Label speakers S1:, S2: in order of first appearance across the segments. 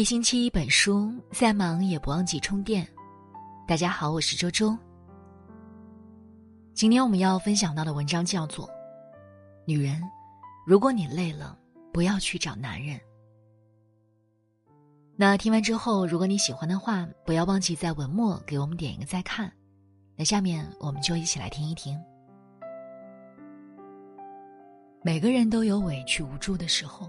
S1: 一星期一本书，再忙也不忘记充电。大家好，我是周周。今天我们要分享到的文章叫做《女人，如果你累了，不要去找男人》。那听完之后，如果你喜欢的话，不要忘记在文末给我们点一个再看。那下面我们就一起来听一听。每个人都有委屈无助的时候，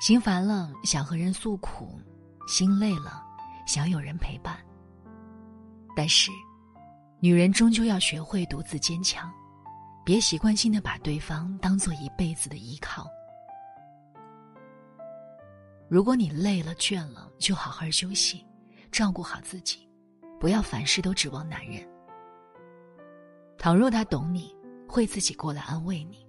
S1: 心烦了想和人诉苦，心累了想有人陪伴。但是，女人终究要学会独自坚强，别习惯性的把对方当做一辈子的依靠。如果你累了倦了，就好好休息，照顾好自己，不要凡事都指望男人。倘若他懂你，会自己过来安慰你。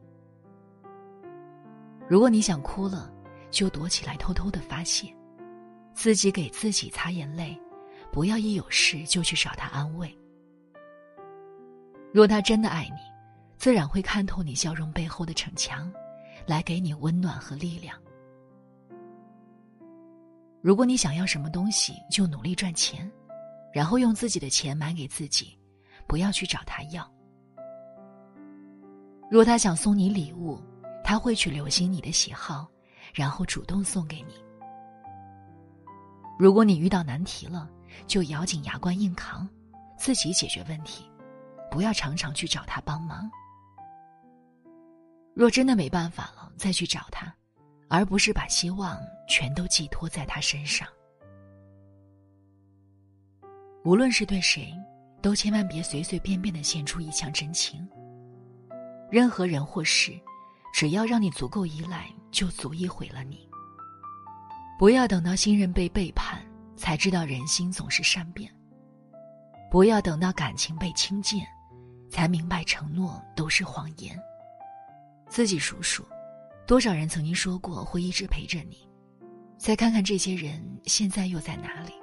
S1: 如果你想哭了，就躲起来偷偷的发泄，自己给自己擦眼泪，不要一有事就去找他安慰。若他真的爱你，自然会看透你笑容背后的逞强，来给你温暖和力量。如果你想要什么东西，就努力赚钱，然后用自己的钱买给自己，不要去找他要。若他想送你礼物，他会去留心你的喜好，然后主动送给你。如果你遇到难题了，就咬紧牙关硬扛，自己解决问题，不要常常去找他帮忙。若真的没办法了，再去找他，而不是把希望全都寄托在他身上。无论是对谁，都千万别随随便便的献出一腔真情。任何人或事。只要让你足够依赖，就足以毁了你。不要等到信任被背叛，才知道人心总是善变；不要等到感情被轻贱，才明白承诺都是谎言。自己数数，多少人曾经说过会一直陪着你，再看看这些人现在又在哪里？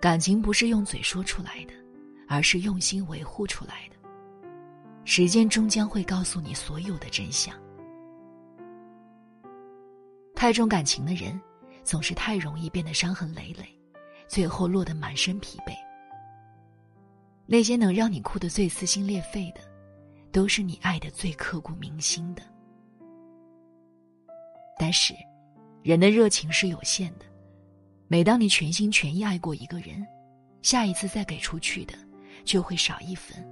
S1: 感情不是用嘴说出来的，而是用心维护出来的。时间终将会告诉你所有的真相。太重感情的人，总是太容易变得伤痕累累，最后落得满身疲惫。那些能让你哭得最撕心裂肺的，都是你爱的最刻骨铭心的。但是，人的热情是有限的，每当你全心全意爱过一个人，下一次再给出去的，就会少一分。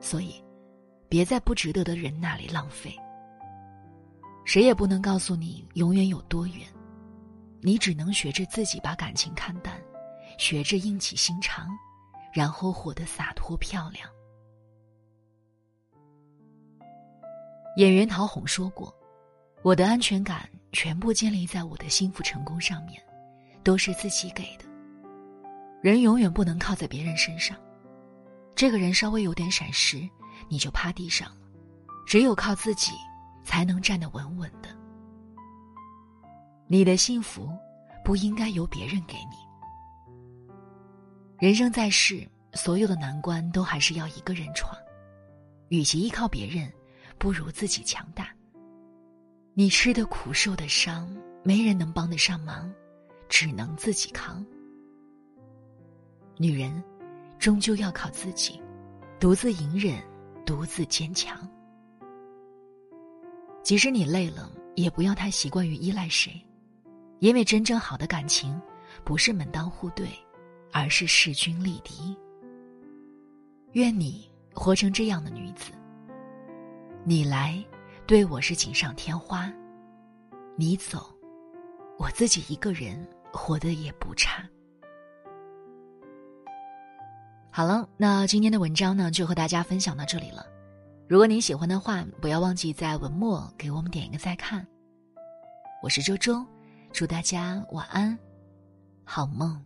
S1: 所以，别在不值得的人那里浪费。谁也不能告诉你永远有多远，你只能学着自己把感情看淡，学着硬起心肠，然后活得洒脱漂亮。演员陶虹说过：“我的安全感全部建立在我的幸福成功上面，都是自己给的。人永远不能靠在别人身上。”这个人稍微有点闪失，你就趴地上了。只有靠自己，才能站得稳稳的。你的幸福，不应该由别人给你。人生在世，所有的难关都还是要一个人闯。与其依靠别人，不如自己强大。你吃的苦，受的伤，没人能帮得上忙，只能自己扛。女人。终究要靠自己，独自隐忍，独自坚强。即使你累了，也不要太习惯于依赖谁，因为真正好的感情，不是门当户对，而是势均力敌。愿你活成这样的女子。你来，对我是锦上添花；你走，我自己一个人活得也不差。好了，那今天的文章呢，就和大家分享到这里了。如果您喜欢的话，不要忘记在文末给我们点一个再看。我是周周，祝大家晚安，好梦。